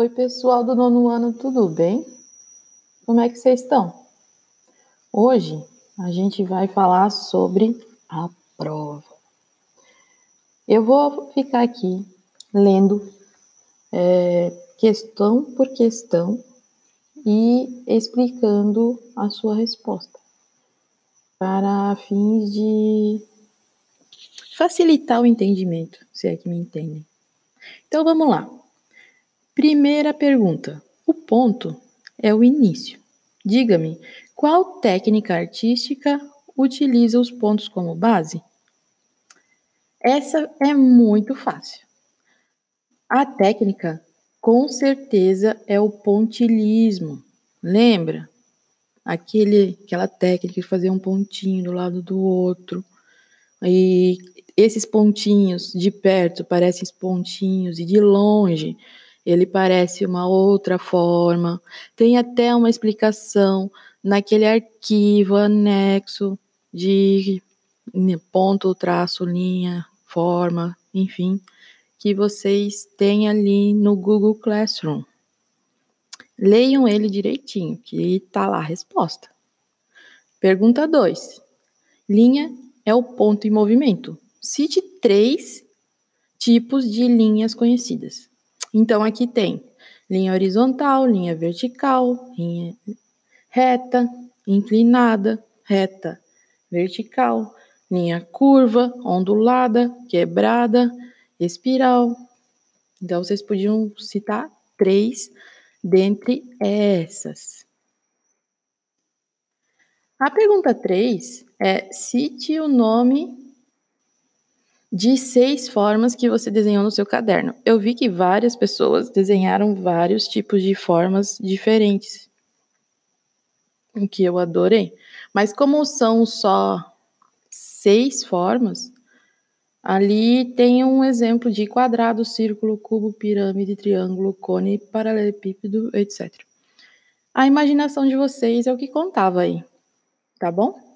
Oi, pessoal do nono ano, tudo bem? Como é que vocês estão? Hoje a gente vai falar sobre a prova. Eu vou ficar aqui lendo é, questão por questão e explicando a sua resposta para fins de facilitar o entendimento, se é que me entendem. Então vamos lá. Primeira pergunta: o ponto é o início. Diga-me, qual técnica artística utiliza os pontos como base? Essa é muito fácil. A técnica, com certeza, é o pontilismo. Lembra? Aquele, aquela técnica de fazer um pontinho do lado do outro. E esses pontinhos de perto parecem pontinhos, e de longe ele parece uma outra forma. Tem até uma explicação naquele arquivo anexo de ponto, traço, linha, forma, enfim, que vocês têm ali no Google Classroom. Leiam ele direitinho, que está lá a resposta. Pergunta 2. Linha é o ponto em movimento. Cite três tipos de linhas conhecidas. Então, aqui tem linha horizontal, linha vertical, linha reta, inclinada, reta, vertical, linha curva, ondulada, quebrada, espiral. Então, vocês podiam citar três dentre essas. A pergunta 3 é: cite o nome de seis formas que você desenhou no seu caderno. Eu vi que várias pessoas desenharam vários tipos de formas diferentes, o que eu adorei. Mas como são só seis formas, ali tem um exemplo de quadrado, círculo, cubo, pirâmide, triângulo, cone, paralelepípedo, etc. A imaginação de vocês é o que contava aí, tá bom?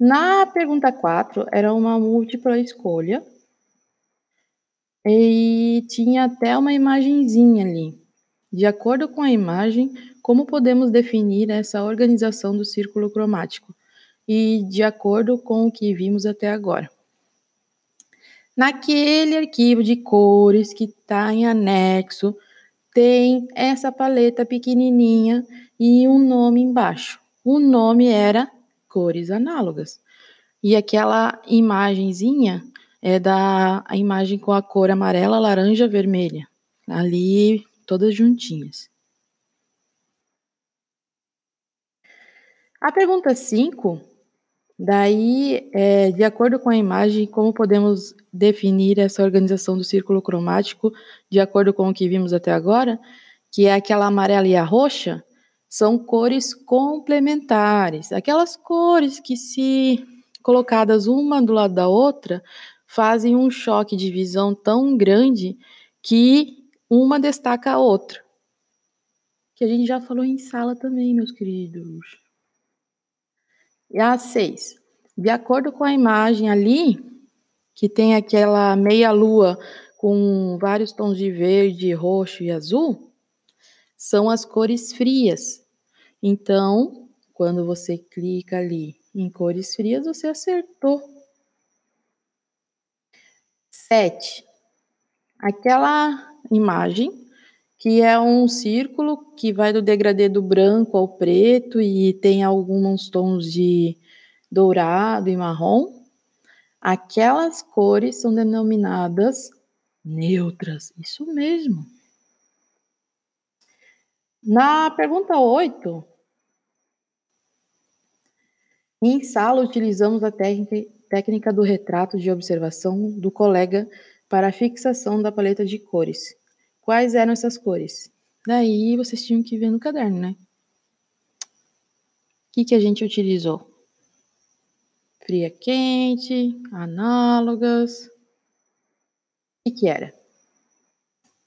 Na pergunta 4, era uma múltipla escolha. E tinha até uma imagenzinha ali. De acordo com a imagem, como podemos definir essa organização do círculo cromático? E de acordo com o que vimos até agora. Naquele arquivo de cores que está em anexo, tem essa paleta pequenininha e um nome embaixo. O nome era cores análogas. E aquela imagenzinha é da a imagem com a cor amarela, laranja, vermelha. Ali, todas juntinhas. A pergunta 5, daí, é, de acordo com a imagem, como podemos definir essa organização do círculo cromático, de acordo com o que vimos até agora, que é aquela amarela e a roxa, são cores complementares, aquelas cores que, se colocadas uma do lado da outra, fazem um choque de visão tão grande que uma destaca a outra. Que a gente já falou em sala também, meus queridos. E a seis. De acordo com a imagem ali, que tem aquela meia-lua com vários tons de verde, roxo e azul, são as cores frias. Então, quando você clica ali em cores frias, você acertou. 7. Aquela imagem que é um círculo que vai do degradê do branco ao preto e tem alguns tons de dourado e marrom. Aquelas cores são denominadas neutras. Isso mesmo. Na pergunta 8, em sala utilizamos a técnica, do retrato de observação do colega para a fixação da paleta de cores. Quais eram essas cores? Daí vocês tinham que ver no caderno, né? O que, que a gente utilizou? Fria quente, análogas. O que, que era?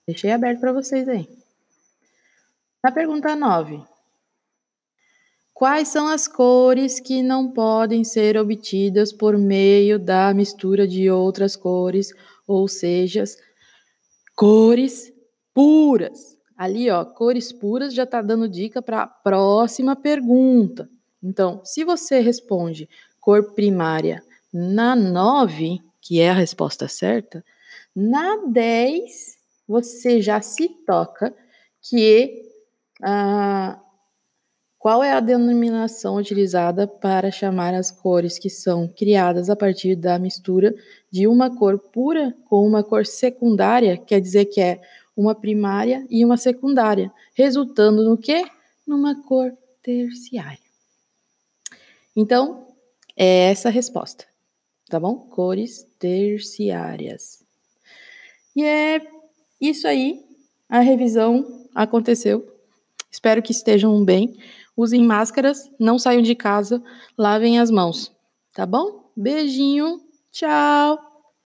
Deixei aberto para vocês aí. Na pergunta 9. Quais são as cores que não podem ser obtidas por meio da mistura de outras cores, ou seja, cores puras. Ali, ó, cores puras já está dando dica para a próxima pergunta. Então, se você responde cor primária na 9, que é a resposta certa, na 10 você já se toca que ah, qual é a denominação utilizada para chamar as cores que são criadas a partir da mistura de uma cor pura com uma cor secundária? Quer dizer que é uma primária e uma secundária, resultando no quê? Numa cor terciária. Então, é essa a resposta, tá bom? Cores terciárias. E é isso aí, a revisão aconteceu. Espero que estejam bem usem máscaras, não saiam de casa, lavem as mãos, tá bom? Beijinho, tchau!